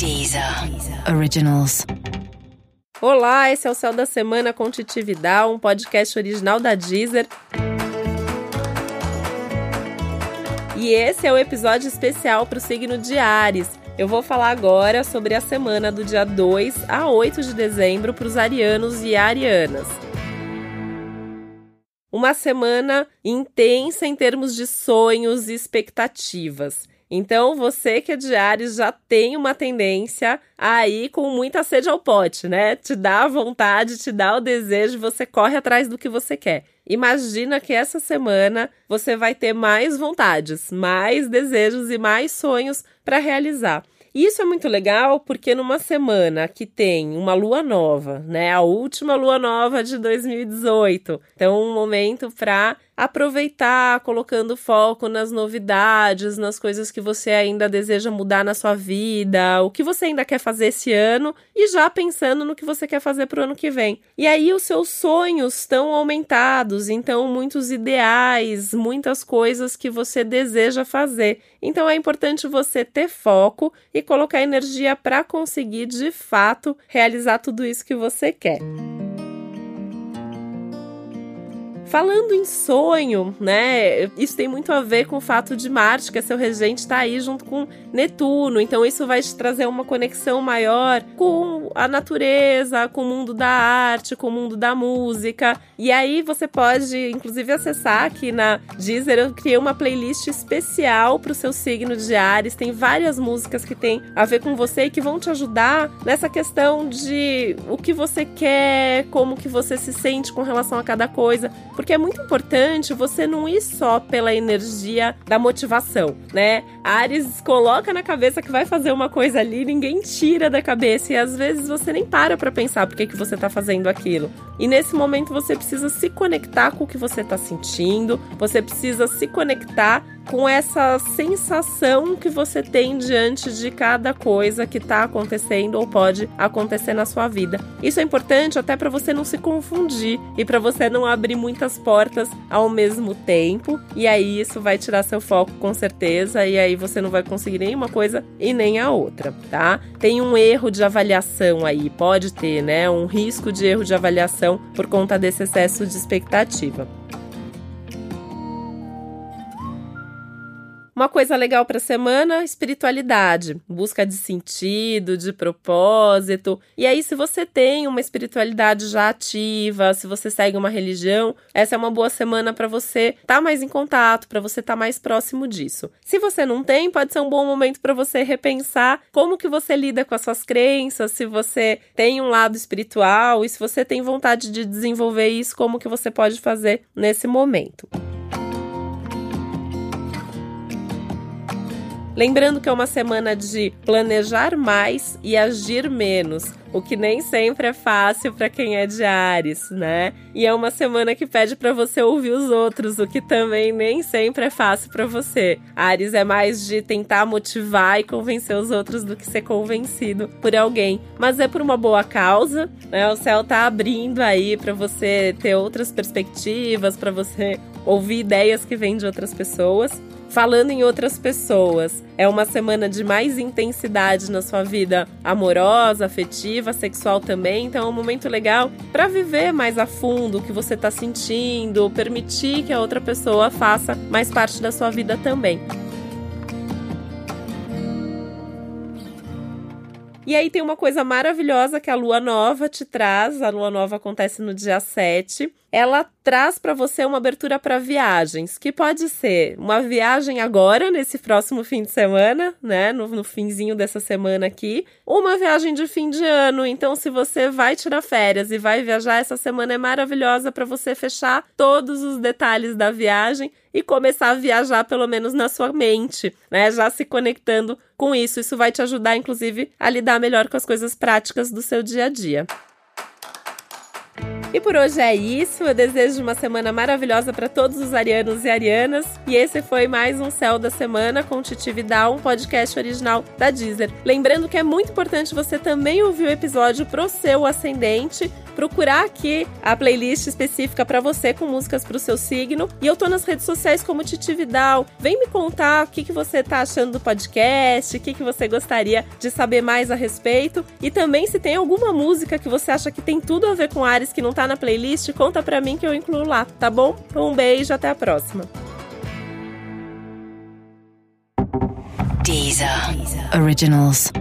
Deezer Originals. Olá, esse é o Céu da Semana com Titi Vidal, um podcast original da Deezer. E esse é o episódio especial para o signo de Ares. Eu vou falar agora sobre a semana do dia 2 a 8 de dezembro para os arianos e arianas. Uma semana intensa em termos de sonhos e expectativas. Então, você que é de Ares já tem uma tendência a ir com muita sede ao pote, né? Te dá a vontade, te dá o desejo, você corre atrás do que você quer. Imagina que essa semana você vai ter mais vontades, mais desejos e mais sonhos para realizar. E isso é muito legal porque numa semana que tem uma lua nova, né, a última lua nova de 2018, então um momento para aproveitar, colocando foco nas novidades, nas coisas que você ainda deseja mudar na sua vida, o que você ainda quer fazer esse ano e já pensando no que você quer fazer para o ano que vem. E aí os seus sonhos estão aumentados, então muitos ideais, muitas coisas que você deseja fazer. Então é importante você ter foco e colocar energia para conseguir de fato realizar tudo isso que você quer. Falando em sonho, né? Isso tem muito a ver com o fato de Marte, que é seu regente, estar tá aí junto com Netuno. Então, isso vai te trazer uma conexão maior com a natureza, com o mundo da arte, com o mundo da música. E aí você pode, inclusive, acessar aqui na Deezer. Eu criei uma playlist especial para o seu signo de Ares. Tem várias músicas que tem a ver com você e que vão te ajudar nessa questão de o que você quer, como que você se sente com relação a cada coisa porque é muito importante você não ir só pela energia da motivação, né? Ares coloca na cabeça que vai fazer uma coisa ali, ninguém tira da cabeça e às vezes você nem para para pensar por que, que você tá fazendo aquilo. E nesse momento você precisa se conectar com o que você tá sentindo, você precisa se conectar com essa sensação que você tem diante de cada coisa que está acontecendo ou pode acontecer na sua vida. Isso é importante até para você não se confundir e para você não abrir muitas portas ao mesmo tempo. E aí isso vai tirar seu foco com certeza e aí você não vai conseguir nenhuma coisa e nem a outra, tá? Tem um erro de avaliação aí, pode ter, né? Um risco de erro de avaliação por conta desse excesso de expectativa. Uma coisa legal para a semana, espiritualidade, busca de sentido, de propósito. E aí, se você tem uma espiritualidade já ativa, se você segue uma religião, essa é uma boa semana para você estar tá mais em contato, para você estar tá mais próximo disso. Se você não tem, pode ser um bom momento para você repensar como que você lida com as suas crenças, se você tem um lado espiritual e se você tem vontade de desenvolver isso, como que você pode fazer nesse momento. Lembrando que é uma semana de planejar mais e agir menos, o que nem sempre é fácil para quem é de Ares, né? E é uma semana que pede para você ouvir os outros, o que também nem sempre é fácil para você. Ares é mais de tentar motivar e convencer os outros do que ser convencido por alguém, mas é por uma boa causa, né? O céu tá abrindo aí para você ter outras perspectivas, para você ouvir ideias que vêm de outras pessoas. Falando em outras pessoas, é uma semana de mais intensidade na sua vida amorosa, afetiva, sexual também. Então é um momento legal para viver mais a fundo o que você está sentindo, permitir que a outra pessoa faça mais parte da sua vida também. E aí tem uma coisa maravilhosa que a lua nova te traz. A lua nova acontece no dia 7 ela traz para você uma abertura para viagens, que pode ser uma viagem agora, nesse próximo fim de semana, né? No, no finzinho dessa semana aqui, uma viagem de fim de ano. Então, se você vai tirar férias e vai viajar, essa semana é maravilhosa para você fechar todos os detalhes da viagem e começar a viajar, pelo menos na sua mente, né? Já se conectando com isso. Isso vai te ajudar, inclusive, a lidar melhor com as coisas práticas do seu dia a dia. E por hoje é isso. Eu desejo uma semana maravilhosa para todos os arianos e arianas. E esse foi mais um Céu da Semana com Titi Vidal, um podcast original da Deezer. Lembrando que é muito importante você também ouvir o episódio pro seu ascendente procurar aqui a playlist específica para você com músicas para o seu signo. E eu tô nas redes sociais como Titi Vidal. Vem me contar o que, que você tá achando do podcast, o que, que você gostaria de saber mais a respeito. E também se tem alguma música que você acha que tem tudo a ver com Ares que não tá na playlist, conta para mim que eu incluo lá, tá bom? Um beijo, até a próxima. Deezer. Deezer. Originals.